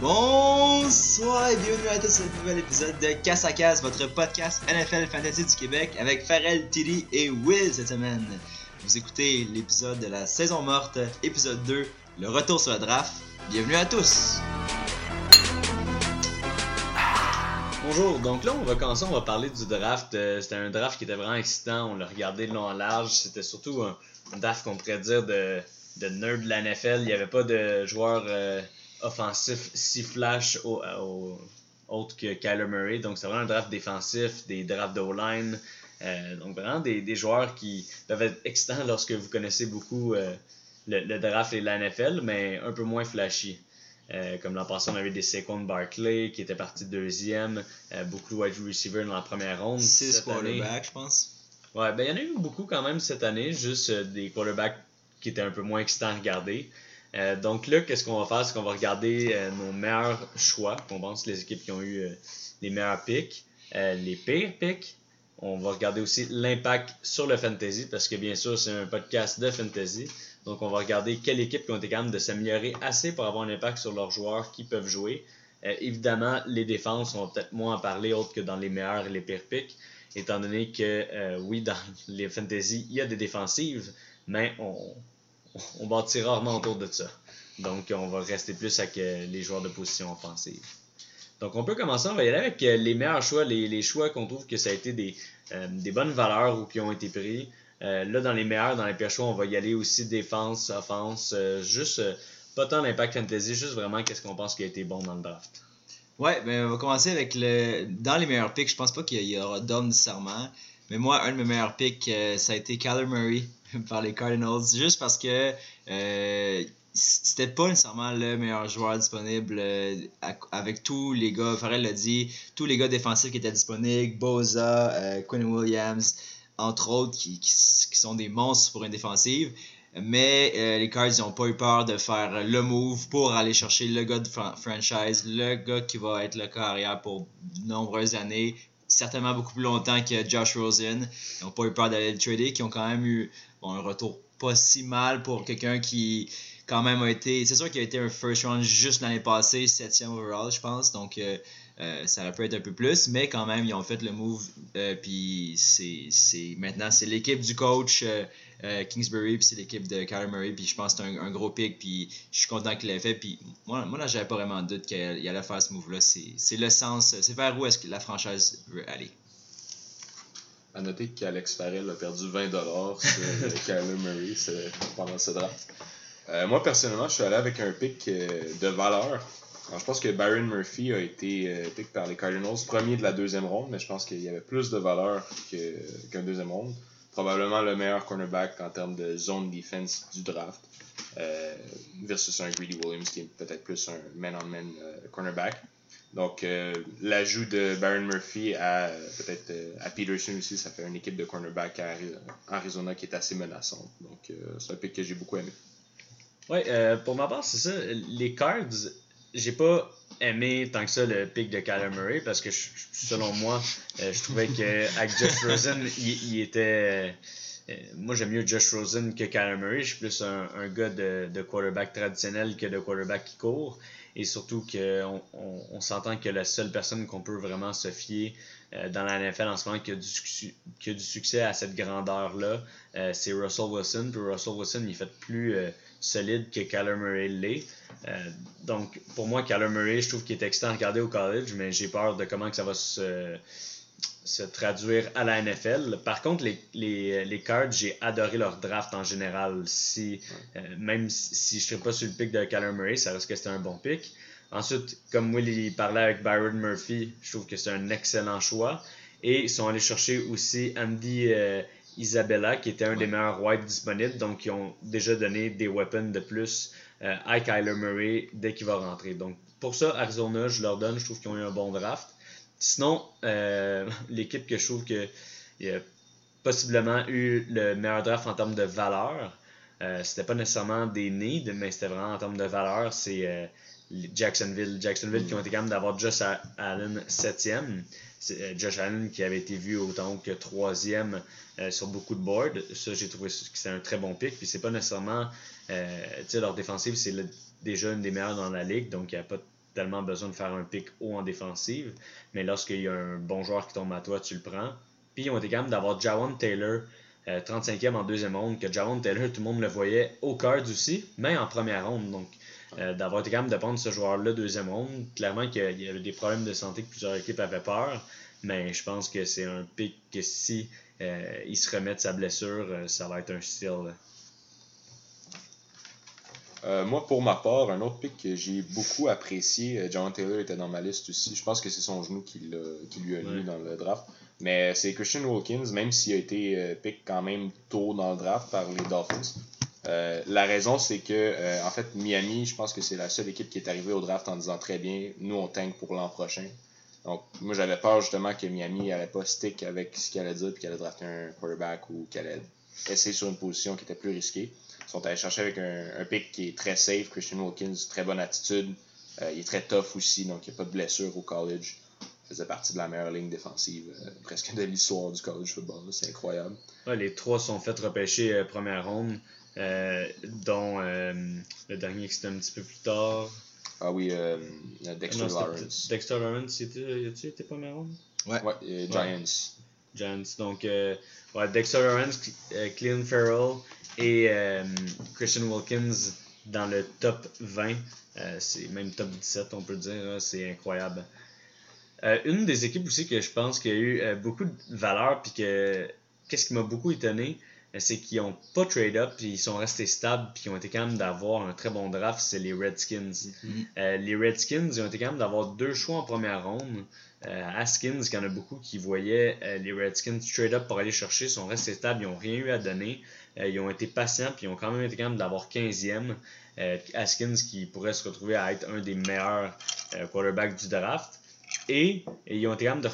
Bonsoir et bienvenue à tous ce nouvel épisode de Casse à Casse, votre podcast NFL Fantasy du Québec avec Pharrell, Tilly et Will cette semaine. Vous écoutez l'épisode de la saison morte, épisode 2, le retour sur le draft. Bienvenue à tous! Bonjour, donc là on va commencer, on va parler du draft. Euh, c'était un draft qui était vraiment excitant, on l'a regardé de long en large. C'était surtout un, draft qu'on pourrait dire de, de nerd de la. Il n'y avait pas de joueurs euh, offensifs si flash au, au, autre que Kyler Murray. Donc c'est vraiment un draft défensif, des drafts d'O-line. Euh, donc vraiment des, des, joueurs qui peuvent être excitants lorsque vous connaissez beaucoup le, le, draft et la NFL, mais un peu moins flashy. Euh, comme l'an passé, on avait des Saquon Barkley qui était parti deuxième, euh, beaucoup de wide receivers dans la première ronde. Six quarterbacks, je pense. Ouais, ben il y en a eu beaucoup quand même cette année, juste euh, des quarterbacks qui étaient un peu moins excitants à regarder. Donc là, qu'est-ce qu'on va faire? C'est qu'on va regarder nos meilleurs choix, qu'on pense les équipes qui ont eu les meilleurs picks, les pires picks. On va regarder aussi l'impact sur le fantasy, parce que bien sûr, c'est un podcast de fantasy. Donc, on va regarder quelles équipes qui ont été capables de s'améliorer assez pour avoir un impact sur leurs joueurs qui peuvent jouer. Euh, évidemment, les défenses, on va peut-être moins en parler autre que dans les meilleurs et les pires picks, étant donné que, euh, oui, dans les fantasy, il y a des défensives, mais on, on bâtira rarement autour de ça. Donc, on va rester plus avec euh, les joueurs de position offensive. Donc, on peut commencer, on va y aller avec les meilleurs choix, les, choix qu'on trouve que ça a été des, des bonnes valeurs ou qui ont été pris. Euh, là, dans les meilleurs, dans les pires choix, on va y aller aussi défense, offense, euh, juste euh, pas tant d'impact fantasy, juste vraiment qu'est-ce qu'on pense qui a été bon dans le draft. Ouais, ben on va commencer avec le. Dans les meilleurs picks, je pense pas qu'il y aura d'hommes nécessairement. Mais moi, un de mes meilleurs picks, ça a été Kyler Murray par les Cardinals. Juste parce que c'était pas nécessairement le meilleur joueur disponible avec tous les gars, Farrell l'a dit, tous les gars défensifs qui étaient disponibles, Boza, Quinn Williams entre autres, qui, sont des monstres pour une défensive. Mais euh, les Cards n'ont pas eu peur de faire le move pour aller chercher le gars de franchise, le gars qui va être le cas arrière pour de nombreuses années, certainement beaucoup plus longtemps que Josh Rosen. Ils n'ont pas eu peur d'aller le trader, qui ont quand même eu un retour pas si mal pour quelqu'un qui quand même a été. C'est sûr qu'il a été un first round juste l'année passée, septième overall, je pense. Donc euh, euh, ça aurait pu être un peu plus, mais quand même, ils ont fait le move. Euh, puis c'est maintenant, c'est l'équipe du coach euh, Kingsbury, puis c'est l'équipe de Kyler Murray. Puis je pense que c'est un, gros pick, puis je suis content qu'il l'ait fait. Puis moi, moi là, j'avais pas vraiment de doute qu'il allait faire ce move-là. C'est le sens, c'est vers où est-ce que la franchise veut aller. À noter qu'Alex Farrell a perdu 20$ sur Kyler Murray pendant ce draft. moi, personnellement, je suis allé avec un pick de valeur je pense que Byron Murphy a été euh, pick par les Cardinals, premier de la deuxième ronde, mais je pense qu'il y avait plus de valeur qu'un deuxième ronde. Probablement le meilleur cornerback en termes de zone defense du draft, euh, versus un Greedy Williams qui est peut-être plus un man-on-man euh, cornerback. Donc, l'ajout de Byron Murphy à peut-être à Peterson aussi, ça fait une équipe de cornerback à Arizona qui est assez menaçante. Donc, c'est un pick que j'ai beaucoup aimé. Oui, pour ma part, c'est ça. Les Cards, j'ai pas aimé tant que ça le pic de Kyler Murray parce que selon moi, euh, je trouvais qu'avec Josh Rosen, il, était. Euh, moi, j'aime mieux Josh Rosen que Kyler Murray. Je suis plus un, un gars de, de, quarterback traditionnel que de quarterback qui court. Et surtout qu'on on, on s'entend que la seule personne qu'on peut vraiment se fier euh, dans la NFL en ce moment qui a du, qui a du succès à cette grandeur-là, c'est Russell Wilson. Puis Russell Wilson, il fait plus solide que Kyler Murray l'est. Euh, donc, pour moi, Kyler Murray, je trouve qu'il est excitant à regarder au college, mais j'ai peur de comment que ça va se, se traduire à la NFL. Par contre, les, les, les Cards, j'ai adoré leur draft en général. Si, euh, même si je ne serais pas sur le pick de Kyler Murray, ça reste que c'était un bon pick. Ensuite, comme Willy parlait avec Byron Murphy, je trouve que c'est un excellent choix. Et ils sont allés chercher aussi Andy euh, Isabella, qui était un des meilleurs whites disponibles. Donc, ils ont déjà donné des weapons de plus euh, à Kyler Murray dès qu'il va rentrer. Donc, pour ça, Arizona, je leur donne. Je trouve qu'ils ont eu un bon draft. Sinon, euh, l'équipe que je trouve que a possiblement eu le meilleur draft en termes de valeur, euh, c'était pas nécessairement des needs, mais c'était vraiment en termes de valeur, c'est euh, Jacksonville. Jacksonville qui ont été capables d'avoir Josh Allen 7e. C'est Josh Allen qui avait été vu autant que troisième euh, sur beaucoup de boards. Ça, j'ai trouvé que c'est un très bon pick. Puis c'est pas nécessairement. Euh, tu sais, leur défensive, c'est déjà une des meilleures dans la ligue. Donc il n'y a pas tellement besoin de faire un pick haut en défensive. Mais lorsqu'il y a un bon joueur qui tombe à toi, tu le prends. Puis ils ont été d'avoir Jawan Taylor, 35e en deuxième ronde, que Jawan Taylor, tout le monde le voyait au Cards aussi, mais en première ronde. Donc d'avoir été capable de prendre ce joueur-là deuxième ronde, clairement qu'il y avait des problèmes de santé que plusieurs équipes avaient peur. Mais je pense que c'est un pick que si il se remet de sa blessure, ça va être un style. Euh, moi, pour ma part, un autre pick que j'ai beaucoup apprécié, euh, John Taylor était dans ma liste aussi. Je pense que c'est son genou qui, qui lui a mis dans le draft. Mais c'est Christian Wilkins, même s'il a été euh, pick quand même tôt dans le draft par les Dolphins. La raison, c'est que, en fait, Miami, je pense que c'est la seule équipe qui est arrivée au draft en disant très bien, nous on tank pour l'an prochain. Donc, moi j'avais peur justement que Miami n'allait pas stick avec ce qu'il allait dire, puis qu'il allait un quarterback ou qu'il allait essayer sur une position qui était plus risquée. Ils sont allés chercher avec un, pick qui est très safe. Christian Wilkins, très bonne attitude. Euh, il est très tough aussi, donc il n'y a pas de blessure au college. Il faisait partie de la meilleure ligne défensive euh, presque de l'histoire du college football. C'est incroyable. les trois sont faits repêcher euh, première ronde, dont le dernier qui c'était un petit peu plus tard. Ah oui, Dexter Lawrence. Dexter Lawrence, a-tu été première ronde Ouais, ouais Giants. Giants. Donc, ouais, Dexter Lawrence, Clean Farrell et euh, Christian Wilkins dans le top 20. Euh, c'est même top 17, on peut dire. C'est incroyable. Euh, une des équipes aussi que je pense qu'il y a eu beaucoup de valeur, puis que qu'est-ce qui m'a beaucoup étonné, c'est qu'ils n'ont pas trade up, puis ils sont restés stables, puis ils ont été capables d'avoir un très bon draft, c'est les Redskins. Mm-hmm. les Redskins, ils ont été capables d'avoir deux choix en première ronde. Haskins, qu'il y en a beaucoup qui voyaient les Redskins trade up pour aller chercher, sont restés stables, ils n'ont rien eu à donner. Euh, ils ont été patients, puis ils ont quand même été capables d'avoir 15e. Euh, Haskins qui pourrait se retrouver à être un des meilleurs euh, quarterbacks du draft. Et, ils ont été capables de,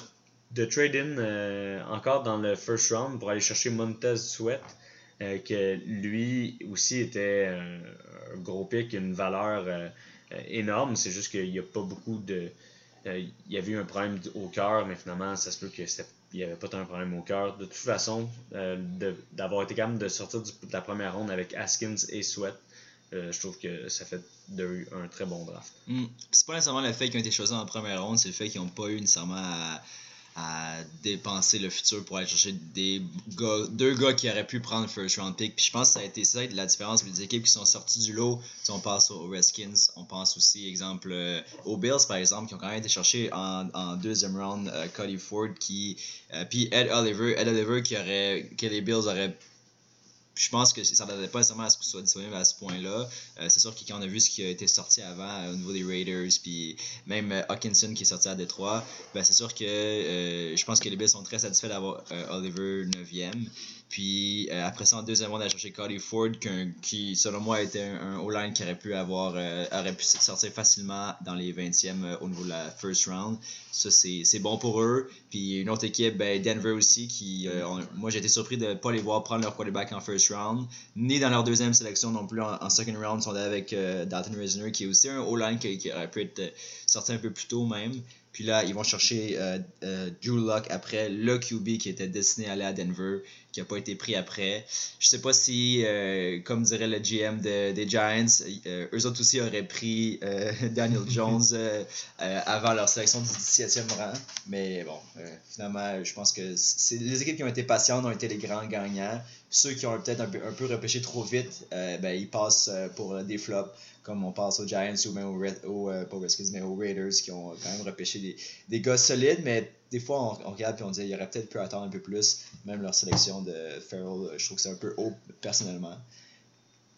de trade in encore dans le first round pour aller chercher Montez Sweat. que lui aussi était un, gros pic, une valeur énorme. C'est juste qu'il n'y a pas beaucoup de. il y avait eu un problème au cœur, mais finalement, ça se peut que c'était il n'y avait pas tant de problème au cœur. De toute façon, euh, d'avoir été capable de sortir de la première ronde avec Askins et Sweat, euh, je trouve que ça fait de un très bon draft. Mm. C'est pas nécessairement le fait qu'ils ont été choisis en première ronde, c'est le fait qu'ils n'ont pas eu nécessairement à dépenser le futur pour aller chercher des deux gars qui auraient pu prendre le first round pick. Puis je pense que ça a été ça la différence des équipes qui sont sorties du lot. Si on pense aux Redskins, on pense aussi, exemple, euh, aux Bills, par exemple, qui ont quand même été cherchés en, en deuxième round euh, Cody Ford, qui, euh, puis Ed Oliver, Ed Oliver qui aurait, que les Bills auraient je pense que ça ne pas nécessairement à ce que ce soit disponible à ce point-là. Euh, c'est sûr que quand on a vu ce qui a été sorti avant euh, au niveau des Raiders, puis même euh, Hawkinson qui est sorti à Détroit, ben c'est sûr que je pense que les Bills sont très satisfaits d'avoir Oliver 9e. Puis après ça, en deuxième round, on a cherché Cody Ford, qui, selon moi, était un, O-line qui aurait pu avoir aurait pu sortir facilement dans les 20e au niveau de la first round. Ça, c'est bon pour eux. Puis une autre équipe, ben, Denver aussi, qui moi j'ai été surpris de ne pas les voir prendre leur quarterback en first round, ni dans leur deuxième sélection non plus en, second round. Ils sont avec euh, Dalton Risner, qui est aussi un O-line qui, qui, aurait pu être euh, sorti un peu plus tôt même. Puis là, ils vont chercher euh, euh, Drew Luck après, le QB qui était destiné à aller à Denver, qui n'a pas été pris après. Je sais pas si, euh, comme dirait le GM des Giants, eux autres aussi auraient pris Daniel Jones avant leur sélection du 17e rang. Mais bon, finalement, je pense que les équipes qui ont été patientes ont été les grands gagnants. Ceux qui ont peut-être un peu, un peu repêché trop vite, ben, ils passent pour des flops comme on pense aux Giants ou même aux, euh, mais aux Raiders qui ont quand même repêché des, des gars solides, mais des fois on, regarde et on dit il aurait peut-être pu attendre un peu plus. Même leur sélection de Farrell, je trouve que c'est un peu haut personnellement.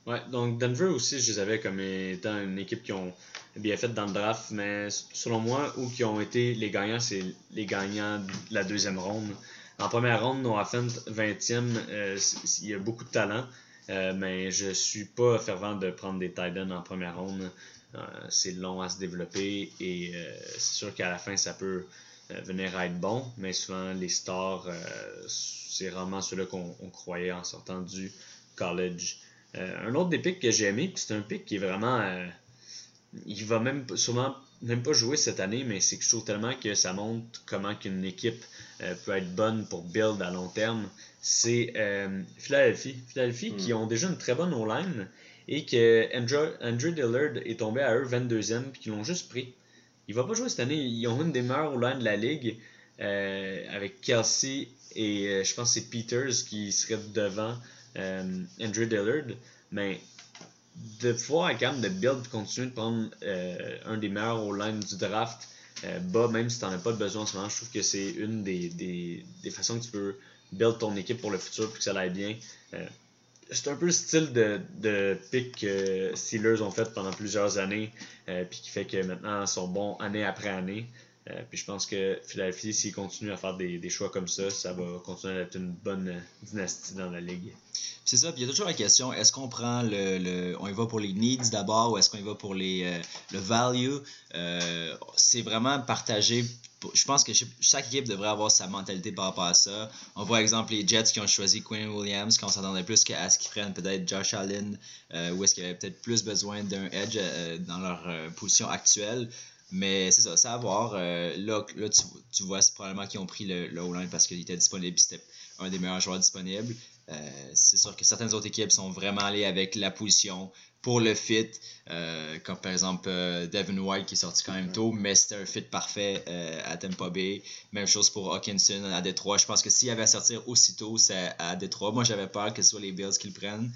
Ouais, donc Denver aussi, je les avais comme étant une équipe qui ont bien fait dans le draft, mais selon moi, où qui ont été les gagnants, c'est les gagnants de la deuxième ronde. En première ronde, Noah Fent, 20e, euh, il y a beaucoup de talent. Euh, mais je suis pas fervent de prendre des Titans en première ronde. Euh, c'est long à se développer et euh, c'est sûr qu'à la fin, ça peut venir à être bon, mais souvent les stars, c'est rarement ceux-là qu'on croyait en sortant du college. un autre des picks que j'ai aimé, c'est un pick qui est vraiment. il va même sûrement même pas jouer cette année, mais c'est que je trouve tellement que ça montre comment qu'une équipe peut être bonne pour build à long terme c'est euh, Philadelphie. Philadelphie qui hmm. ont déjà une très bonne O-line et que Andrew, Andrew, Dillard est tombé à eux 22e puis qu'ils l'ont juste pris. il va pas jouer cette année. Ils ont une des meilleures line de la ligue euh, avec Kelsey et euh, je pense que c'est Peters qui serait devant euh, Andrew Dillard. Mais de pouvoir quand même de build, continuer de prendre un des meilleurs O-line du draft bas, même si tu n'en as pas besoin en ce moment, je trouve que c'est une des, des, des, façons que tu peux build ton équipe pour le futur pour que ça aille bien c'est un peu le style de, de pick que Steelers ont fait pendant plusieurs années, euh, puis qui fait que maintenant ils sont bons année après année. Euh, puis je pense que Philadelphie, s'ils continuent à faire des, des, choix comme ça, ça va continuer à être une bonne dynastie dans la ligue. C'est ça, puis il y a toujours la question est-ce qu'on prend le, le, On y va pour les needs d'abord ou est-ce qu'on y va pour les, euh, le value? C'est vraiment partagé je pense que chaque équipe devrait avoir sa mentalité par rapport à ça. On voit, exemple, les Jets qui ont choisi Quinn Williams, qu'on s'attendait plus qu'à ce qu'ils prennent peut-être Josh Allen, euh, ou est-ce qu'ils avaient peut-être plus besoin d'un edge euh, dans leur euh, position actuelle. Mais c'est ça, c'est à voir. là, là tu, tu vois, c'est probablement qu'ils ont pris le, le line parce qu'il était disponible et c'était un des meilleurs joueurs disponibles. c'est sûr que certaines autres équipes sont vraiment allées avec la position, pour le fit, euh, comme par exemple euh, Devin White qui est sorti quand même tôt, mais c'était un fit parfait euh, à Tampa Bay. Même chose pour Hawkinson à Détroit. Je pense que s'il avait à sortir aussitôt, c'est à Détroit. Moi, j'avais peur que ce soit les Bills qui le prennent.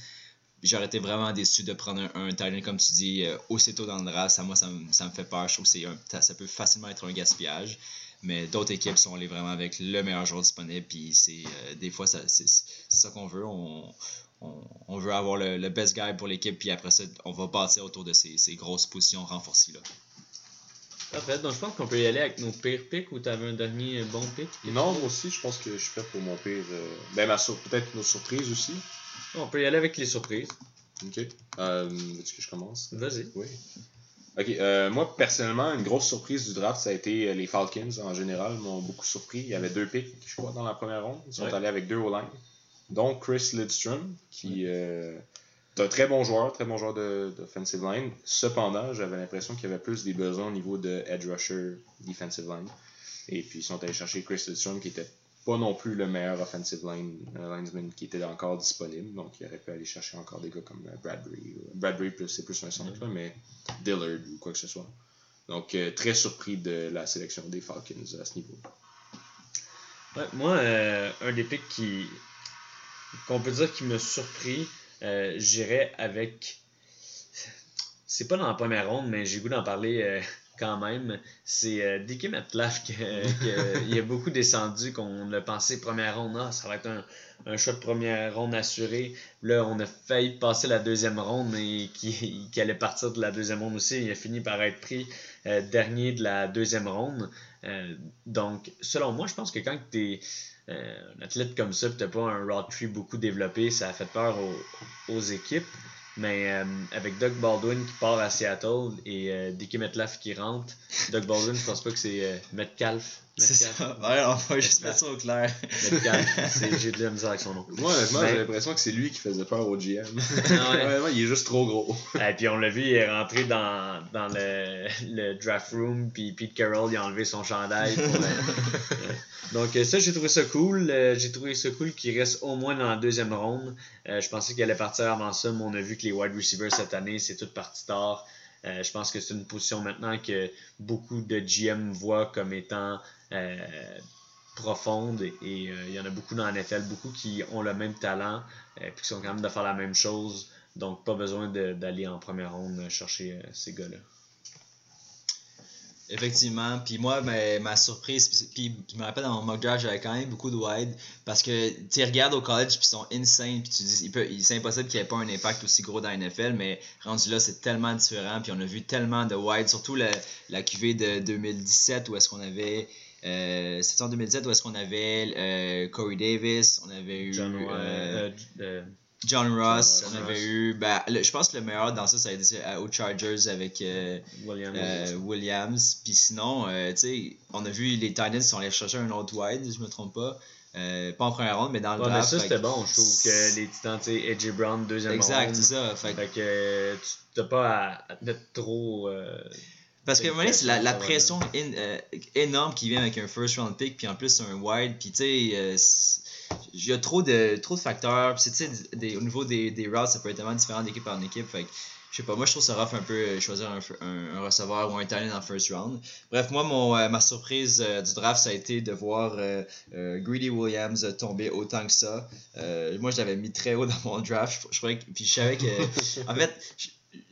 J'aurais été vraiment déçu de prendre un, un comme tu dis, aussitôt dans le draft. Ça, moi, ça, me fait peur. Je trouve que ça peut facilement être un gaspillage. Mais d'autres équipes sont allées vraiment avec le meilleur joueur disponible. Puis c'est des fois, c'est ça qu'on veut. On, on, veut avoir le, best guy pour l'équipe, puis après ça, on va bâtir autour de ces, grosses positions renforcées. Là. Parfait, donc je pense qu'on peut y aller avec nos pires picks ou tu avais un dernier bon pick Non, moi aussi, je pense que je suis prêt pour mon pire. Euh, ben, peut-être nos surprises aussi. On peut y aller avec les surprises. Ok. Euh, Est-ce que je commence? Vas-y. Oui. Ok, euh, moi personnellement, une grosse surprise du draft, ça a été euh, les Falcons en général, m'ont beaucoup surpris. Il y avait deux picks, je crois, dans la première ronde. Ils sont allés avec deux O-line. Donc Chris Lidstrom, qui euh, est un très bon joueur, très bon joueur d'offensive line. Cependant, j'avais l'impression qu'il y avait plus des besoins au niveau de edge rusher, defensive line. Et puis ils sont allés chercher Chris Lidstrom, qui était pas non plus le meilleur offensive line, euh, lineman qui était encore disponible. Donc, il aurait pu aller chercher encore des gars comme euh, Bradbury. Bradbury, c'est plus un centre, mais Dillard ou quoi que ce soit. Donc, très surpris de la sélection des Falcons à ce niveau. Ouais, moi, un des picks qui, qu'on peut dire qui m'a surpris, euh, j'irais avec. C'est pas dans la première ronde, mais j'ai goût d'en parler euh, quand même. C'est euh, Dicky Metcalf qui il a beaucoup descendu, qu'on a pensé première ronde, ah, ça va être un, un choix de première ronde assuré. Là, on a failli passer la deuxième ronde et qui, qui allait partir de la deuxième ronde aussi. Il a fini par être pris dernier de la deuxième ronde. donc, selon moi, je pense que quand tu es euh, un athlète comme ça, tu n'as pas un road tree beaucoup développé, ça a fait peur aux, aux équipes. Mais euh, avec Doug Baldwin qui part à Seattle et euh, Dickie qui rentre, Doug Baldwin, je pense pas que c'est euh, Metcalf. C'est ça. Ouais, on va juste mettre ça au clair. J'ai de la misère avec son nom. Moi, honnêtement, j'ai l'impression que c'est lui qui faisait peur au GM. Ah ouais. il est juste trop gros. Et puis on l'a vu, il est rentré dans, dans le, le, draft room, puis Pete Carroll, il a enlevé son chandail. Pour Donc ça, j'ai trouvé ça cool. j'ai trouvé ça cool qu'il reste au moins dans la deuxième ronde. je pensais qu'il allait partir avant ça, mais on a vu que les wide receivers cette année, c'est tout parti tard. Euh, je pense que c'est une position maintenant que beaucoup de GM voient comme étant euh, profonde et euh, il y en a beaucoup dans la NFL, beaucoup qui ont le même talent et qui sont capables de faire la même chose. Donc, pas besoin d'aller en première ronde chercher ces gars-là. Effectivement. Puis moi, ben, ma surprise, puis je me rappelle dans mon mock draft, j'avais quand même beaucoup de wide parce que tu regardes au college, puis ils sont insane, puis tu dis, c'est impossible qu'il n'y ait pas un impact aussi gros dans la NFL, mais rendu là, c'est tellement différent, puis on a vu tellement de wide, surtout la, la QV de 2017 où est-ce qu'on avait. Euh, C'était en 2017 où est-ce qu'on avait euh, Corey Davis, on avait eu. John, euh, euh John Ross, on avait eu. Ben, je pense que le meilleur dans ça, ça a été aux Chargers avec euh, Williams. Euh, Williams. Puis sinon, euh, tu sais, on a vu les Titans sont allés chercher un autre wide, si je me trompe pas. pas en première ronde, mais dans le draft. Mais ça, c'était bon. Je trouve que les Titans, tu sais, Brown, deuxième exact, ronde. Exact, c'est ça. Fait, que tu n'as pas à, mettre trop. parce que c'est la, la pression énorme qui vient avec un first round pick, puis en plus un wide, puis tu sais il y a trop de, trop de facteurs. au niveau des, des routes, ça peut être tellement différent d'équipe en équipe. Fait je sais pas, moi je trouve ça rough un peu euh, choisir un, un, un receveur ou un talent en first round. Bref, moi, mon, euh, ma surprise euh, du draft, ça a été de voir Greedy Williams tomber autant que ça. moi, je l'avais mis très haut dans mon draft. Je, je, je savais que. en fait,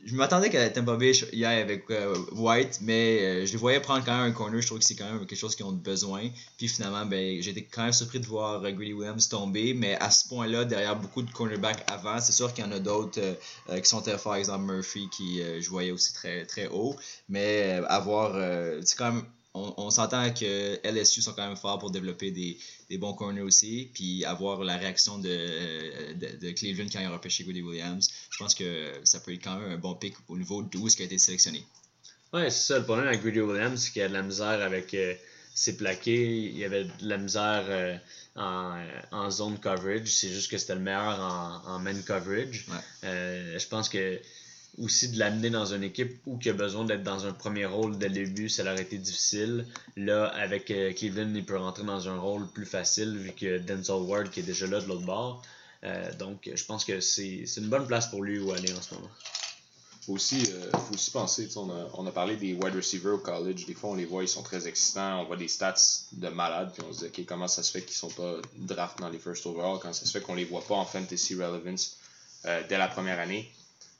je m'attendais ait Tampa Bay hier avec euh, White, mais euh, je les voyais prendre quand même un corner. Je trouve que c'est quand même quelque chose qu'ils ont besoin. Puis finalement, ben, été quand même surpris de voir euh, Greedy Williams tomber, mais à ce point-là, derrière beaucoup de cornerbacks avant, c'est sûr qu'il y en a d'autres qui sont très forts, par exemple Murphy, qui je voyais aussi très, très haut. Mais avoir, c'est quand même on, s'entend que LSU sont quand même forts pour développer des, des, bons corners aussi, puis avoir la réaction de, de, Cleveland quand il a repêché Goody Williams. Je pense que ça peut être quand même un bon pick au niveau 12 qui a été sélectionné. Ouais, c'est ça. Le problème avec Goody Williams, c'est qu'il a de la misère avec euh, ses plaqués. Il y avait de la misère euh, en, en, zone coverage. C'est juste que c'était le meilleur en, en man coverage. Euh, je pense que aussi de l'amener dans une équipe où il a besoin d'être dans un premier rôle dès le début, ça aurait été difficile. Là, avec euh, Cleveland, il peut rentrer dans un rôle plus facile vu que Denzel Ward qui est déjà là de l'autre bord. Euh, donc, je pense que c'est une bonne place pour lui où aller en ce moment. Aussi, euh, faut aussi penser, on a, on a parlé des wide receivers au college. Des fois, on les voit, ils sont très excitants. On voit des stats de malades. Puis on se dit, OK, comment ça se fait qu'ils sont pas draft dans les first overall? Quand ça se fait qu'on les voit pas en fantasy relevance dès la première année?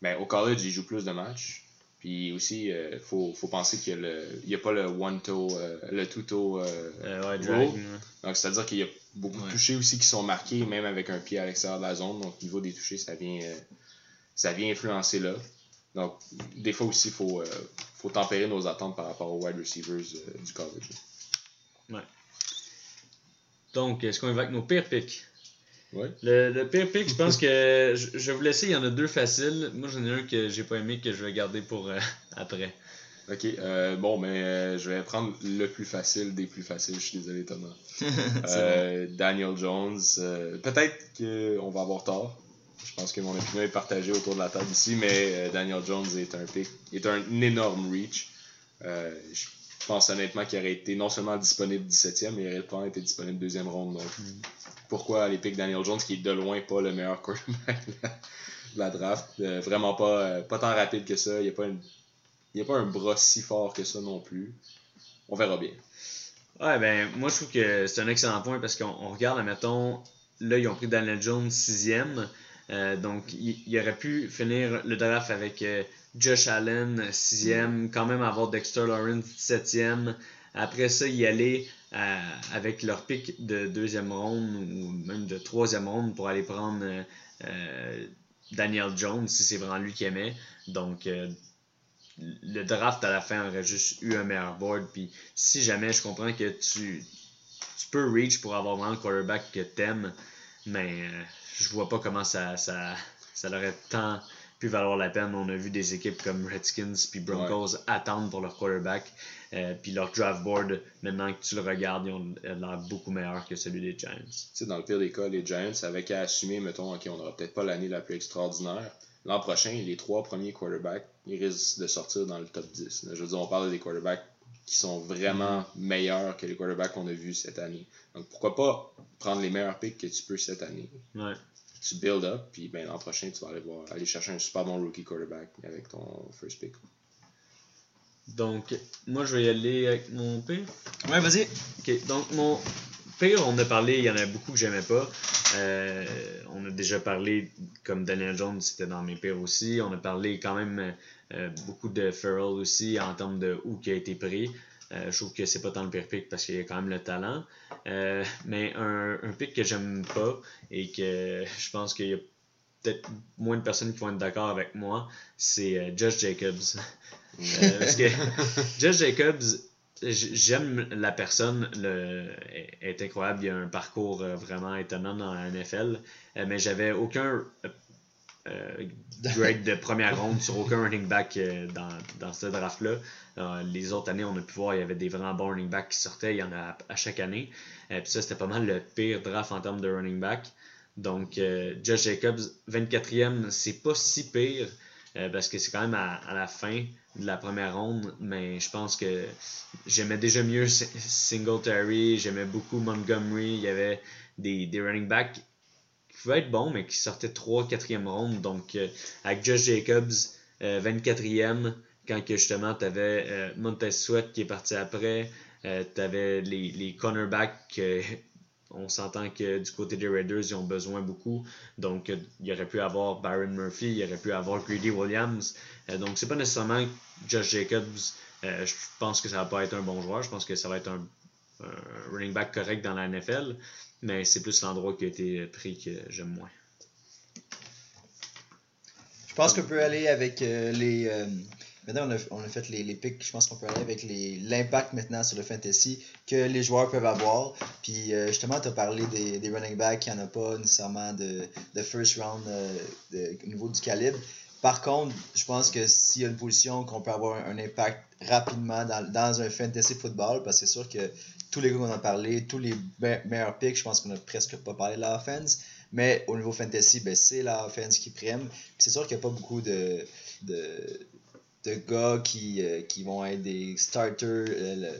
Ben, au college, il joue plus de matchs. Puis aussi, il euh, faut, faut, penser qu'il n'y a, a, pas le one-toe, euh, le two-toe euh, euh Donc, c'est-à-dire qu'il y a beaucoup de touchés aussi qui sont marqués, même avec un pied à l'extérieur de la zone. Donc, au niveau des touchés, ça vient, ça vient influencer là. Donc, des fois aussi, il faut, faut tempérer nos attentes par rapport aux wide receivers du college. Ouais. Donc, est-ce qu'on va avec nos pires picks? Le, le, pire pick, je pense que je, vais vous laisser. Il y en a deux faciles. Moi, j'en ai un que j'ai pas aimé que je vais garder pour euh, après. Ok, euh, bon, mais euh, je vais prendre le plus facile des plus faciles. Je suis désolé, Thomas. Daniel Jones. Peut-être qu'on va avoir tort. Je pense que mon opinion est partagée autour de la table ici, mais Daniel Jones est un pick, est un énorme reach. je pense honnêtement qu'il aurait été non seulement disponible 17e, mais il aurait pas été disponible deuxième ronde. Donc, mm pourquoi les picks Daniel Jones, qui est de loin pas le meilleur quarterback de la draft? Euh, vraiment pas, euh, pas tant rapide que ça. Il n'y a, pas a pas un bras si fort que ça non plus. On verra bien. Ouais, ben, moi, je trouve que c'est un excellent point parce qu'on regarde, admettons, là, ils ont pris Daniel Jones sixième. Euh, donc, il, aurait pu finir le draft avec Josh Allen sixième, quand même avoir Dexter Lawrence septième. Après ça, y aller avec leur pic de deuxième ronde ou même de troisième ronde pour aller prendre euh, euh, Daniel Jones si c'est vraiment lui qui aimait. Donc, euh, le draft à la fin aurait juste eu un meilleur board. Puis, si jamais je comprends que tu, tu peux reach pour avoir vraiment le quarterback que t'aimes, mais je vois pas comment ça, ça, ça aurait tant pu valoir la peine. On a vu des équipes comme Redskins puis Broncos attendre pour leur quarterback. Euh, puis leur draft board, maintenant que tu le regardes, ils ont l'air beaucoup meilleur que celui des Giants. Tu sais, dans le pire des cas, les Giants avaient qu'à assumer, mettons, OK, on n'aura peut-être pas l'année la plus extraordinaire. L'an prochain, les trois premiers quarterbacks, ils risquent de sortir dans le top 10. Je veux dire, on parle des quarterbacks qui sont vraiment meilleurs que les quarterbacks qu'on a vus cette année. Donc pourquoi pas prendre les meilleurs picks que tu peux cette année? Ouais. Tu build up, puis ben, l'an prochain, tu vas aller, voir, aller chercher un super bon rookie quarterback avec ton first pick. Donc, moi, je vais y aller avec mon pire. Ouais, vas-y. Ok, donc mon pire, on a parlé, il y en a beaucoup que j'aimais pas. Euh, on a déjà parlé, comme Daniel Jones, c'était dans mes pires aussi. On a parlé quand même euh, beaucoup de Farrell aussi en termes de où qui a été pris. Euh, je trouve que c'est pas tant le pire pick parce qu'il y a quand même le talent. mais un, un pick que j'aime pas et que je pense qu'il y a peut-être moins de personnes qui vont être d'accord avec moi, c'est Josh Jacobs. Euh, parce que Josh Jacobs, j'aime la personne, le, est incroyable, il a un parcours euh, vraiment étonnant dans la NFL, euh, mais j'avais aucun grade de première ronde sur aucun running back dans, dans ce draft-là. les autres années, on a pu voir, il y avait des vraiment bons running backs qui sortaient, il y en a à, chaque année. Puis ça, c'était pas mal le pire draft en termes de running back. Donc, Josh Jacobs, 24e, c'est pas si pire. parce que c'est quand même à, la fin de la première ronde, mais je pense que j'aimais déjà mieux Singletary, j'aimais beaucoup Montgomery, il y avait des, des running backs qui pouvaient être bons, mais qui sortaient 3 4e ronde. Donc, euh, avec Josh Jacobs, 24e, quand que justement tu avais Montez Sweat qui est parti après, tu avais les, les cornerbacks on s'entend que du côté des Raiders, ils ont besoin beaucoup. Donc, il aurait pu avoir Byron Murphy, il aurait pu avoir Greedy Williams. donc, c'est pas nécessairement Josh Jacobs. je pense que ça va pas être un bon joueur. Je pense que ça va être un running back correct dans la NFL, mais c'est plus l'endroit qui a été pris que j'aime moins. Je pense qu'on peut aller avec euh, les. Euh, maintenant, on a, on a, fait les, les picks. Je pense qu'on peut aller avec l'impact maintenant sur le fantasy que les joueurs peuvent avoir. Puis euh, justement, tu as parlé des, des running backs qui en a pas nécessairement de, de first round au niveau du calibre. Par contre, je pense que s'il y a une position qu'on peut avoir un, impact rapidement dans, dans, un fantasy football, parce que c'est sûr que tous les gars qu'on a parlé, tous les meilleurs picks, je pense qu'on a presque pas parlé de la offense. Mais au niveau fantasy, ben, c'est la offense qui prime. c'est sûr qu'il n'y a pas beaucoup de, de, de gars qui, euh, qui vont être des starters euh,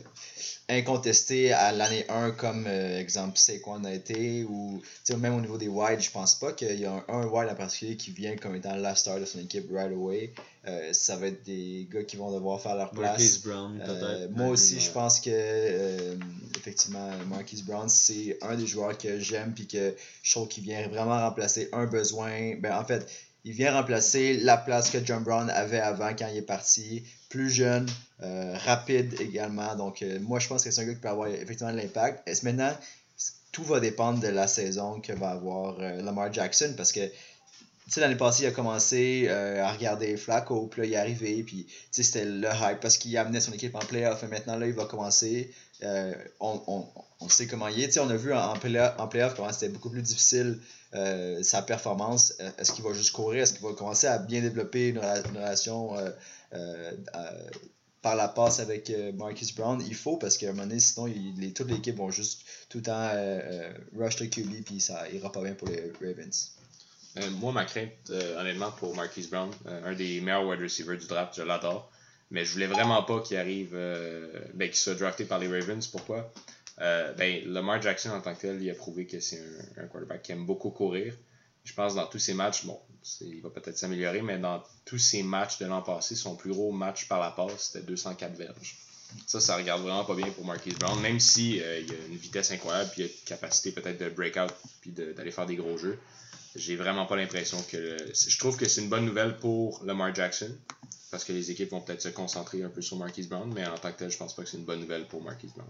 incontestés à l'année 1 comme euh, exemple Saquon a été ou même au niveau des wide je pense pas qu'il y a un, un, wide en particulier qui vient comme étant la star de son équipe right away. Ça va être des gars qui vont devoir faire leur place. Brown peut-être. moi aussi je pense que effectivement Marquise Brown c'est un des joueurs que j'aime puis que je trouve qu'il vient vraiment remplacer un besoin. Ben en fait il vient remplacer la place que John Brown avait avant quand il est parti. Plus jeune, euh, rapide également. Donc, euh, moi, je pense que c'est un gars qui peut avoir effectivement de l'impact. Et maintenant, tout va dépendre de la saison que va avoir euh, Lamar Jackson? Parce que tu sais, l'année passée, il a commencé à regarder Flacco, puis là, il est arrivé, puis c'était le hype parce qu'il amenait son équipe en playoff, et maintenant, là, il va commencer. on, on, on, sait comment il est. Tu sais, on a vu en, en playoff comment c'était beaucoup plus difficile euh, sa performance. Euh, est-ce qu'il va juste courir? Est-ce qu'il va commencer à bien développer une, relation euh, par la passe avec Marcus Brown? Il faut parce qu'à un moment donné, sinon, les, toute l'équipe vont juste tout le temps rush le QB puis ça ira pas bien pour les Ravens. moi, ma crainte, honnêtement, pour Marquise Brown, un des meilleurs wide receivers du draft, je l'adore. Mais je voulais vraiment pas qu'il arrive, ben, qu'il soit drafté par les Ravens. Pourquoi? Euh, ben, Lamar Jackson en tant que tel, il a prouvé que c'est un, quarterback qui aime beaucoup courir. Je pense dans tous ses matchs, bon, il va peut-être s'améliorer, mais dans tous ses matchs de l'an passé, son plus gros match par la passe, c'était 204 verges. Ça, ça regarde vraiment pas bien pour Marquise Brown, même si euh, a une vitesse incroyable, puis il a une capacité peut-être de breakout, puis d'aller faire des gros jeux. J'ai vraiment pas l'impression que. Je trouve que c'est une bonne nouvelle pour Lamar Jackson, parce que les équipes vont peut-être se concentrer un peu sur Marquise Brown, mais en tant que tel, je pense pas que c'est une bonne nouvelle pour Marquise Brown.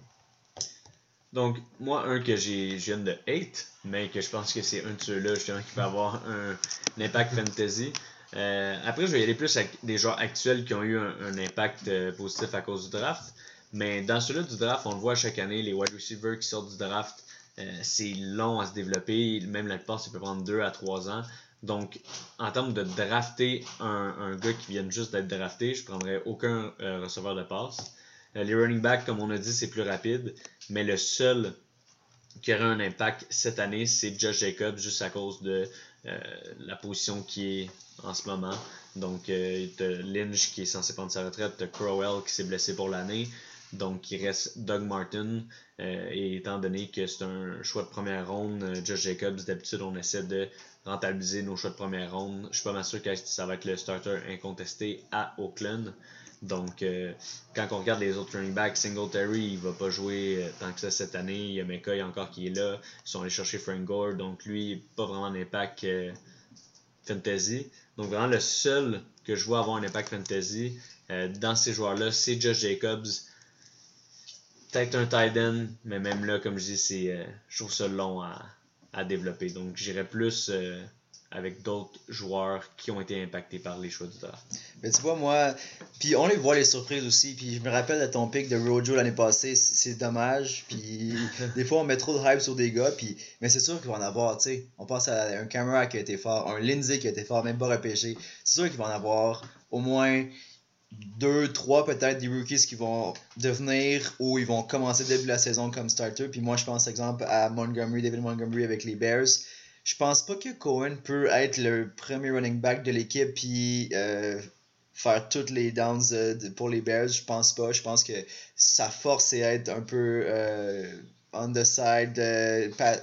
Donc, moi, un que j'ai viens de hate, mais que je pense que c'est un de ceux-là, justement, qui peut avoir un, impact fantasy. Euh, après, je vais y aller plus avec des joueurs actuels qui ont eu un, impact euh, positif à cause du draft. Mais dans ceux-là du draft, on le voit chaque année, les wide receivers qui sortent du draft, euh, c'est long à se développer. Même la plupart, ça peut prendre 2 à 3 ans. Donc, en termes de drafter un, un gars qui vient juste d'être drafté, je prendrais aucun receveur de passe. Euh, les running backs, comme on a dit, c'est plus rapide, mais le seul qui aurait un impact cette année, c'est Josh Jacobs, juste à cause de euh, la position qui est en ce moment. Donc, euh, tu Lynch qui est censé prendre sa retraite, Crowell qui s'est blessé pour l'année. Donc, il reste Doug Martin. et étant donné que c'est un choix de première ronde, Josh Jacobs, d'habitude, on essaie de rentabiliser nos choix de première ronde. Je suis pas mal sûr que ça va être le starter incontesté à Oakland. Donc, euh, quand on regarde les autres running backs, Singletary, il va pas jouer euh, tant que ça cette année. Il y a McCoy encore qui est là. Ils sont allés chercher Frank Gore. Donc, lui, pas vraiment d'impact euh, fantasy. Donc, vraiment, le seul que je vois avoir un impact fantasy dans ces joueurs-là, c'est Josh Jacobs. Peut-être un tight end, mais même là, comme je dis, c'est, je trouve ça long à, à développer. Donc, j'irais plus avec d'autres joueurs qui ont été impactés par les choix du draft. Mais tu vois, moi, puis on les voit les surprises aussi. Puis je me rappelle de ton pick de Rojo l'année passée, c'est dommage. Puis des fois, on met trop de hype sur des gars. Puis, mais c'est sûr qu'il va en avoir, tu sais. On pense à un Camera qui a été fort, un Lindsay qui a été fort, même pas repêché. C'est sûr qu'il va en avoir au moins deux, trois peut-être des rookies qui vont devenir ou ils vont commencer début de la saison comme starter. Puis moi, je pense, exemple, à Montgomery, David Montgomery avec les Bears je pense pas que Cohen peut être le premier running back de l'équipe puis euh, faire toutes les downs euh, pour les Bears. Je pense pas. Je pense que sa force c'est être un peu euh, on the side,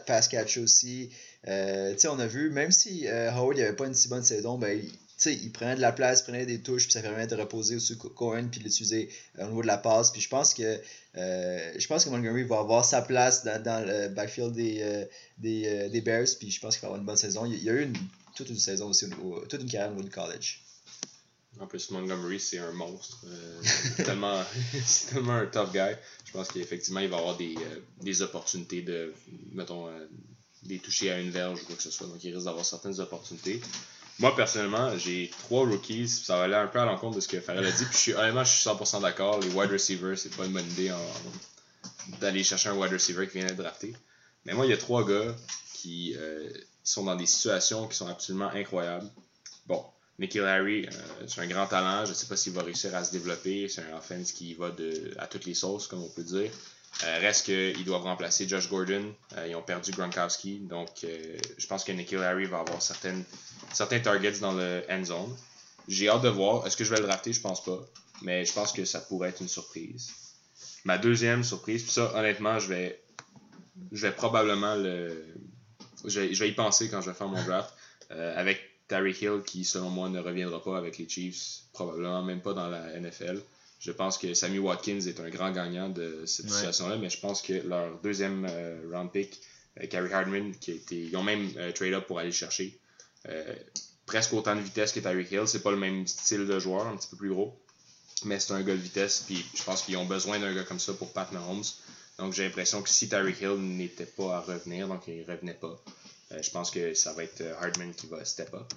pass catch aussi. on a vu, même si Howard n'avait pas une si bonne saison, ben, il prenait de la place, il prenait des touches, puis ça permet de reposer aussi Cohen, puis de l'utiliser euh, au niveau de la passe. Puis je pense que euh, je pense que Montgomery va avoir sa place dans, dans le backfield des, euh, des, des, Bears, puis je pense qu'il va avoir une bonne saison. Il, y a eu toute une saison aussi, toute une carrière au niveau du college. En plus, Montgomery, c'est un monstre. c'est tellement, un tough guy. Je pense qu'effectivement, il va avoir des, des opportunités de, mettons, des toucher à une verge ou quoi que ce soit. Donc, il risque d'avoir certaines opportunités. Moi, personnellement, j'ai trois rookies. Ça va aller un peu à l'encontre de ce que Farrell a dit. Puis, je suis, honnêtement, je suis 100% d'accord. Les wide receivers, c'est pas une bonne idée d'aller chercher un wide receiver qui vient d'être drafté. Mais moi, il y a trois gars qui euh, sont dans des situations qui sont absolument incroyables. Bon, Nicky Larry, euh, c'est un grand talent. Je ne sais pas s'il va réussir à se développer. C'est un offense qui va de, à toutes les sauces, comme on peut dire. Euh, reste qu'ils doivent remplacer Josh Gordon. Euh, ils ont perdu Gronkowski. Donc, euh, je pense que Nicky Larry va avoir certaines, certains targets dans le end zone. J'ai hâte de voir. Est-ce que je vais le drafter Je pense pas. Mais je pense que ça pourrait être une surprise. Ma deuxième surprise, puis ça, honnêtement, je vais, je vais probablement le. Je vais, y penser quand je vais faire mon draft. avec Terry Hill, qui selon moi ne reviendra pas avec les Chiefs, probablement même pas dans la NFL. Je pense que Sammy Watkins est un grand gagnant de cette situation-là, mais je pense que leur deuxième euh, round pick, euh, Carrie Hardman, qui a été, ils ont même euh, trade up pour aller le chercher. presque autant de vitesse que Tyreek Hill. C'est pas le même style de joueur, un petit peu plus gros. Mais c'est un gars de vitesse, puis je pense qu'ils ont besoin d'un gars comme ça pour Pat Mahomes. Donc j'ai l'impression que si Tyreek Hill n'était pas à revenir, donc il revenait pas, je pense que ça va être Hardman qui va step up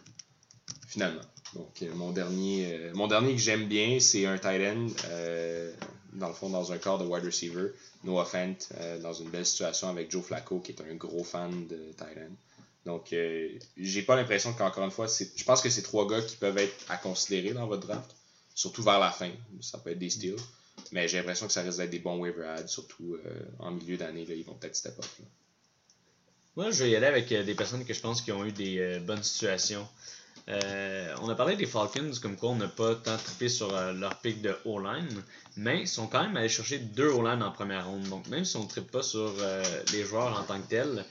finalement. Donc, euh, mon dernier, euh, mon dernier que j'aime bien, c'est un tight end, euh, dans le fond, dans un corps de wide receiver, Noah Fent, dans une belle situation avec Joe Flacco, qui est un gros fan de tight end. Donc, j'ai pas l'impression qu'encore une fois, je pense que c'est trois gars qui peuvent être à considérer dans votre draft, surtout vers la fin. Ça peut être des steals. Mais j'ai l'impression que ça risque d'être des bons waiver ads, surtout en milieu d'année. Ils vont peut-être step up. Moi, je vais y aller avec des personnes que je pense qui ont eu des bonnes situations. Euh, on a parlé des Falcons, comme quoi on n'a pas tant trippé sur euh, leur pick de O-line, mais ils sont quand même allés chercher deux O-line en première ronde. Donc même si on ne trippe pas sur euh, les joueurs en tant que tels,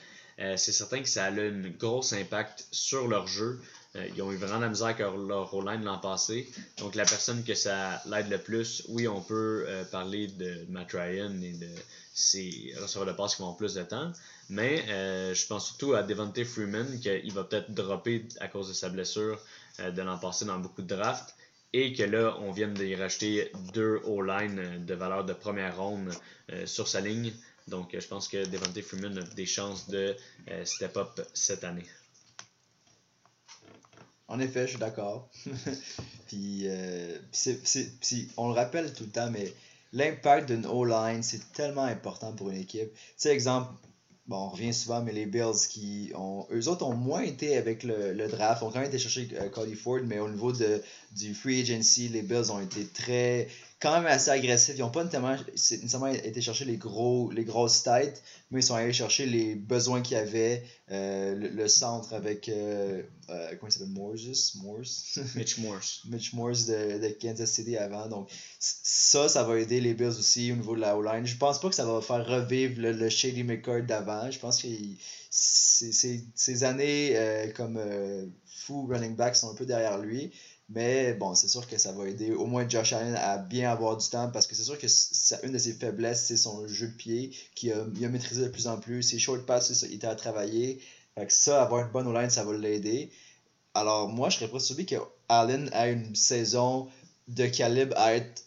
c'est certain que ça a un gros impact sur leur jeu. ils ont eu vraiment la misère avec leur O-line l'an passé. Donc la personne que ça l'aide le plus, oui, on peut parler de Matt Ryan et de ses receveurs de passe qui vont plus de temps. Mais euh, je pense surtout à Devontae Freeman, qu'il va peut-être dropper à cause de sa blessure euh, de l'an passé dans beaucoup de drafts. Et que là, on vient d'y racheter deux O-line de valeur de première ronde euh, sur sa ligne. Donc, je pense que Devontae Freeman a des chances de step up cette année. En effet, je suis d'accord. puis, on le rappelle tout le temps, mais l'impact d'une O-line, c'est tellement important pour une équipe. Tu sais, exemple, bon, on revient souvent, mais les Bills qui ont. Eux autres ont moins été avec le, le draft, ont quand même été chercher euh, Cody Ford, mais au niveau de, du free agency, les Bills ont été très quand même assez agressifs. Ils n'ont pas nécessairement, été chercher les, gros, les grosses têtes, mais ils sont allés chercher les besoins qu'il y avait. Euh, le, centre avec. Euh, euh, comment il s'appelle? Morse? Morse? Mitch Morse. Mitch Morse de, de, Kansas City avant. Donc, ça, ça va aider les Bills aussi au niveau de la O-line. Je pense pas que ça va faire revivre le, Shady McCord d'avant. Je pense que ces années comme fou running back sont un peu derrière lui. Mais bon, c'est sûr que ça va aider au moins Josh Allen à bien avoir du temps parce que c'est sûr que ça, une de ses faiblesses, c'est son jeu de pied qui a, il a maîtrisé de plus en plus. Ses short passes, il était à travailler. Fait que ça, avoir une bonne line ça va l'aider. Alors moi, je serais pas surpris que Allen ait une saison de calibre à être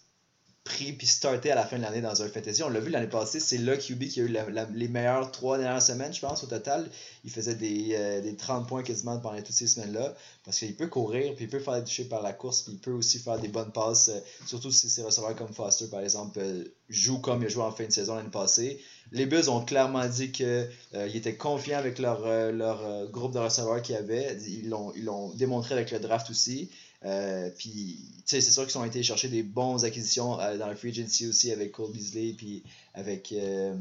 pris puis starté à la fin de l'année dans un fantasy. On l'a vu l'année passée, c'est là QB qui a eu les meilleures trois dernières semaines, je pense, au total. Il faisait des, euh, des 30 points quasiment pendant toutes ces semaines-là. Parce qu'il peut courir, puis il peut faire des toucher par la course, puis il peut aussi faire des bonnes passes, euh, surtout si ses receveurs comme Foster, par exemple, euh, jouent comme il a joué en fin de saison l'année passée. Les Bills ont clairement dit qu'ils étaient confiants avec leur, leur groupe de receveurs qu'ils avaient. Ils l'ont démontré avec le draft aussi. Euh, puis, c'est sûr qu'ils ont été chercher des bons acquisitions euh, dans le free agency aussi avec Cole Beasley, puis avec, euh,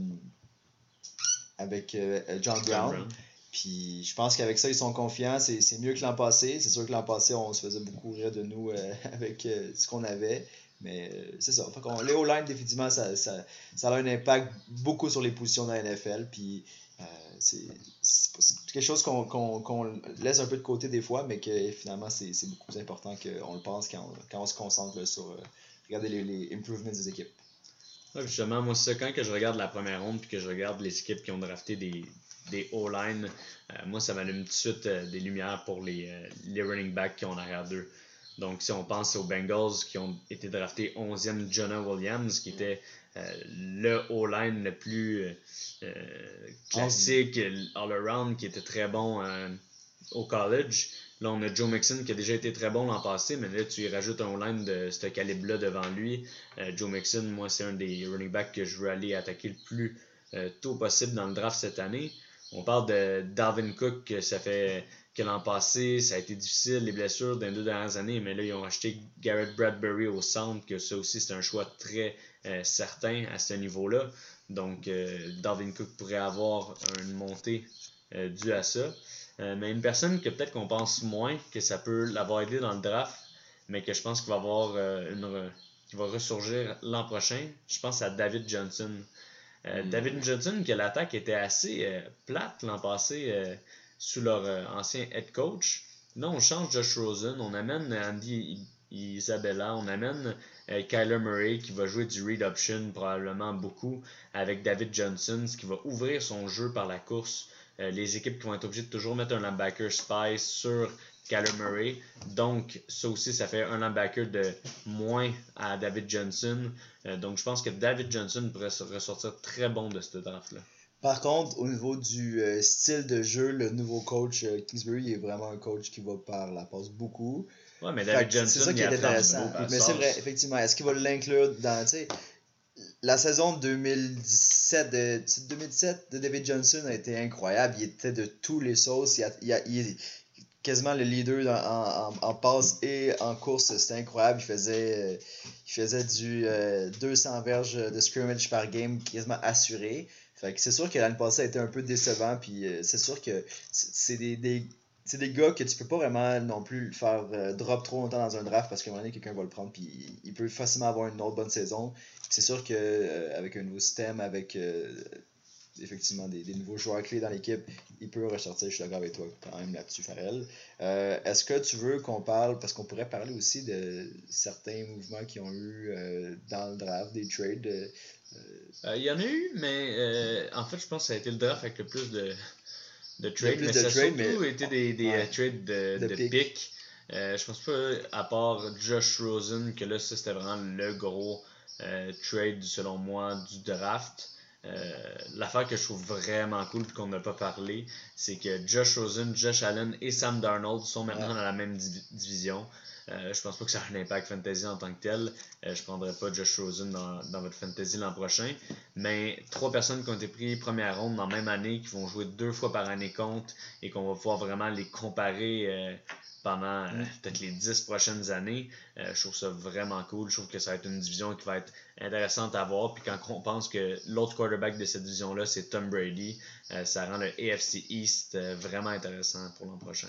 avec John Brown. Puis je pense qu'avec ça, ils sont confiants. C'est mieux que l'an passé. C'est sûr que l'an passé, on se faisait beaucoup rire de nous avec ce qu'on avait. Mais c'est ça. Fait les O-line, définitivement, ça, ça, ça, a un impact beaucoup sur les positions dans la NFL. Puis Euh, c'est quelque chose qu'on laisse un peu de côté des fois, mais que finalement, c'est beaucoup plus important qu'on le pense quand on, quand on se concentre sur euh, regarder les, les, improvements des équipes. justement, moi, c'est quand je regarde la première ronde puis que je regarde les équipes qui ont drafté des, des O-line, euh, moi, ça m'allume tout de suite des lumières pour les, les running backs qui ont arrière d'eux. Donc, si on pense aux Bengals qui ont été draftés 11e, Jonah Williams, qui était le O-line le plus euh, euh, classique, all-around, qui était très bon au college. Là, on a Joe Mixon qui a déjà été très bon l'an passé, mais là, tu y rajoutes un O-line de ce calibre-là devant lui. Joe Mixon, moi, c'est un des running backs que je veux aller attaquer le plus tôt possible dans le draft cette année. On parle de Darwin Cook, que ça fait que l'an passé, ça a été difficile, les blessures dans les deux dernières années, mais là, ils ont acheté Garrett Bradbury au centre, que ça aussi, c'est un choix très euh, certain à ce niveau-là. Donc, euh, Darwin Cook pourrait avoir une montée euh, due à ça. mais une personne que peut-être qu'on pense moins que ça peut l'avoir aidé dans le draft, mais que je pense qu'il va avoir une qui va ressurgir l'an prochain, je pense à David Johnson. Hmm. David Johnson, que l'attaque était assez plate l'an passé sous leur euh, ancien head coach. Là, on change Josh Rosen, on amène Andy Isabella, on amène euh, Kyler Murray qui va jouer du read option probablement beaucoup avec David Johnson, ce qui va ouvrir son jeu par la course. Euh, les équipes qui vont être obligées de toujours mettre un linebacker spice sur Kyler Murray. Donc, ça aussi, ça fait un linebacker de moins à David Johnson. donc, je pense que David Johnson pourrait ressortir très bon de ce draft-là. Par contre, au niveau du euh, style de jeu, le nouveau coach euh, Kingsbury est vraiment un coach qui va par la passe beaucoup. Ouais, mais David Johnson, c'est ça qui est intéressant. Mais c'est vrai, effectivement. Est-ce qu'il va l'inclure dans, la saison 2017 de, 2017 de David Johnson a été incroyable. Il était de tous les sauces. Il, a, il, est quasiment le leader en, en, passe et en course. C'était incroyable. Il faisait, euh, il faisait du 200 verges de scrimmage par game quasiment assuré c'est sûr que l'année passée a été un peu décevant, puis euh, c'est sûr que c'est des, des c'est des gars que tu peux pas vraiment non plus faire euh, drop trop longtemps dans un draft parce qu'à un moment donné, quelqu'un va le prendre puis il, peut facilement avoir une autre bonne saison. C'est sûr qu'avec euh, avec un nouveau système, avec effectivement des, des, nouveaux joueurs clés dans l'équipe, il peut ressortir. Je suis d'accord avec toi quand même là-dessus, Farrell. Est-ce que tu veux qu'on parle, parce qu'on pourrait parler aussi de certains mouvements qui ont eu dans le draft, des trades. Euh, il y en a eu, mais euh, en fait, je pense que ça a été le draft avec le plus de, de trades. Mais ça a surtout été des, des euh, trades de, de, je pense pas, à part Josh Rosen, que là, ça c'était vraiment le gros trade, selon moi, du draft. L'affaire que je trouve vraiment cool et qu'on n'a pas parlé, c'est que Josh Rosen, Josh Allen et Sam Darnold sont maintenant dans la même division. Euh, je pense pas que ça a un impact fantasy en tant que tel. Euh, je prendrai pas Josh Rosen dans, dans votre fantasy l'an prochain. Mais trois personnes qui ont été prises première ronde dans la même année, qui vont jouer deux fois par année compte et qu'on va pouvoir vraiment les comparer euh, pendant peut-être les dix prochaines années. je trouve ça vraiment cool. Je trouve que ça va être une division qui va être intéressante à voir. Puis quand on pense que l'autre quarterback de cette division-là, c'est Tom Brady, ça rend le AFC East vraiment intéressant pour l'an prochain.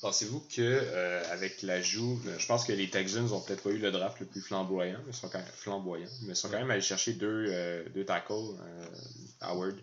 Pensez-vous que euh, avec l'ajout, je pense que les Texans ont peut-être pas eu le draft le plus flamboyant, mais sont quand même flamboyants, mais sont quand même allés chercher deux, euh, deux tackles, euh, Howard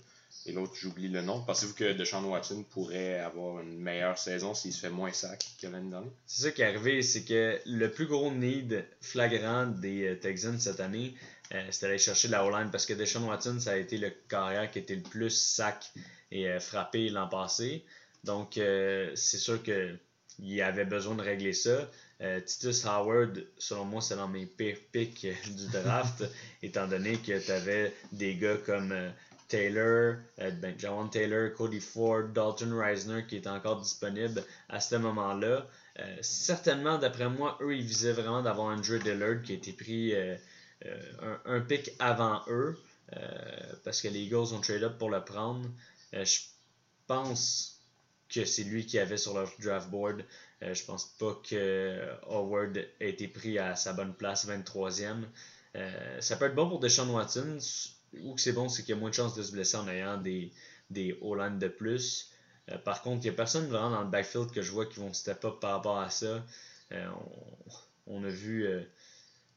et l'autre j'oublie le nom. Pensez-vous que Deshaun Watson pourrait avoir une meilleure saison s'il se fait moins sac que l'année dernière? C'est ça qui est arrivé, c'est que le plus gros need flagrant des Texans cette année, c'était d'aller chercher la O-line parce que Deshaun Watson ça a été le carrière qui était le plus sac et frappé l'an passé. Donc, c'est sûr que il avait besoin de régler ça. Euh, Titus Howard, selon moi, c'est dans mes pires picks du draft, étant donné que tu avais des gars comme euh, Taylor, euh, ben, John Taylor, Cody Ford, Dalton Reisner qui étaient encore disponibles à ce moment-là. certainement, d'après moi, eux, ils visaient vraiment d'avoir Andrew Dillard qui a été pris un, un, pick avant eux, parce que les Eagles ont trade up pour le prendre. je pense que c'est lui qui avait sur leur draft board. Euh, je pense pas que Howard ait été pris à sa bonne place, 23e. Euh, ça peut être bon pour Deshaun Watson. Ou que c'est bon, c'est qu'il y a moins de chances de se blesser en ayant des, des O-line de plus. Euh, par contre, il n'y a personne vraiment dans le backfield que je vois qui vont step up par rapport à ça. On, a vu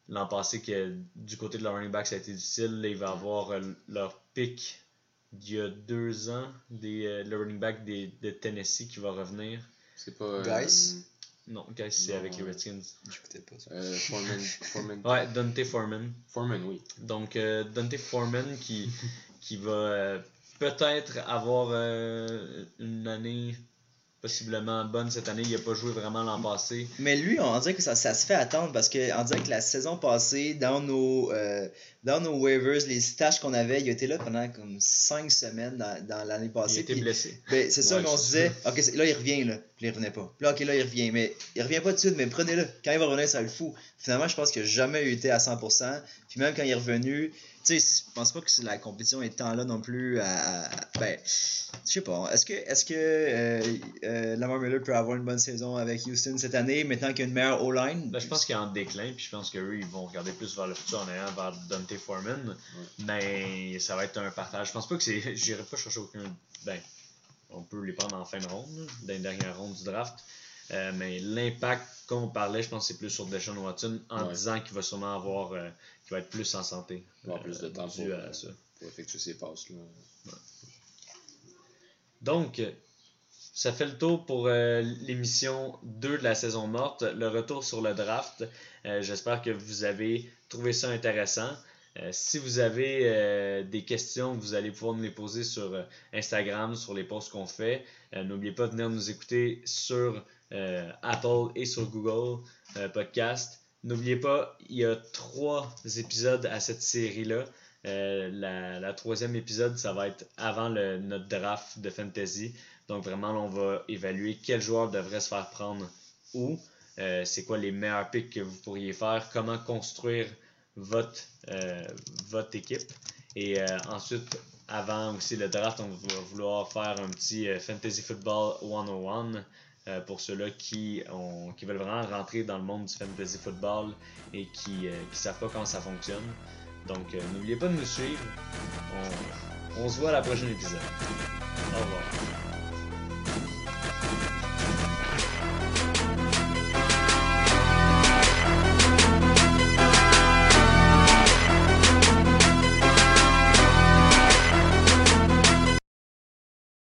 l'an passé que du côté de leur running back, ça a été difficile. Là, il va avoir leur pick d'il y a deux ans, des, euh, le running back des, de Tennessee qui va revenir. C'est pas. euh, Guys? Non, guys, c'est avec les. Redskins. J'écoutais pas ça. euh, Foreman. Foreman. Ouais, Dante Foreman. Foreman, oui. Donc, euh, Dante Foreman qui, qui va euh, peut-être avoir euh, une année possiblement bonne cette année. Il n'a pas joué vraiment l'an passé. Mais lui, on dirait que ça, ça se fait attendre parce que on dirait que la saison passée, dans nos, euh, dans nos waivers, les stages qu'on avait, il était là pendant comme 5 semaines dans, dans l'année Il passée. été puis- blessé. ben, c'est ça Ouais, qu'on se disait. Ok, là il revient là. Puis il revenait pas. Puis là, ok, là il revient. Mais il revient pas tout de suite, mais prenez-le. Quand il va revenir, ça le fout. Finalement, je pense qu'il n'a jamais été à 100%. Puis même quand il est revenu, tu sais, je pense pas que la compétition est tant là non plus à. à- ben, je sais pas. Est-ce que, est-ce que euh, euh, Lamar Miller peut avoir une bonne saison avec Houston cette année, maintenant qu'il y a une meilleure O-line? Ben, je pense qu'il est en déclin, puis je pense qu'eux, ils vont regarder plus vers le futur en ayant vers Dante Foreman. Mais ça va être un partage. Je pense pas que c'est. J'irai pas chercher aucun. Ben, on peut les prendre en fin de ronde, dans les dernières rondes du draft. Euh, mais l'impact qu'on parlait, je pense que c'est plus sur Deshaun Watson en Ouais. disant qu'il va sûrement avoir. euh, être plus en santé. Avoir plus de temps pour, à euh, ça. Pour effectuer ses passes. Là. Donc, ça fait le tour pour euh, l'émission 2 de la saison morte, le retour sur le draft. Euh, J'espère que vous avez trouvé ça intéressant. Euh, si vous avez euh, des questions, vous allez pouvoir nous les poser sur euh, Instagram, sur les posts qu'on fait. Euh, N'oubliez pas de venir nous écouter sur euh, Apple et sur Google euh, Podcast. N'oubliez pas, il y a trois épisodes à cette série-là. Euh, la, troisième épisode, ça va être avant le, notre draft de fantasy. Donc vraiment, là, on va évaluer quel joueur devrait se faire prendre où. Euh, c'est quoi les meilleurs picks que vous pourriez faire, comment construire votre, euh, votre équipe? Et ensuite, avant aussi le draft, on va vouloir faire un petit Fantasy Football 101 euh, pour ceux-là qui, veulent vraiment rentrer dans le monde du Fantasy Football et qui ne savent pas comment ça fonctionne. Donc, euh, n'oubliez pas de nous suivre. On, on se voit à la prochaine épisode. Au revoir.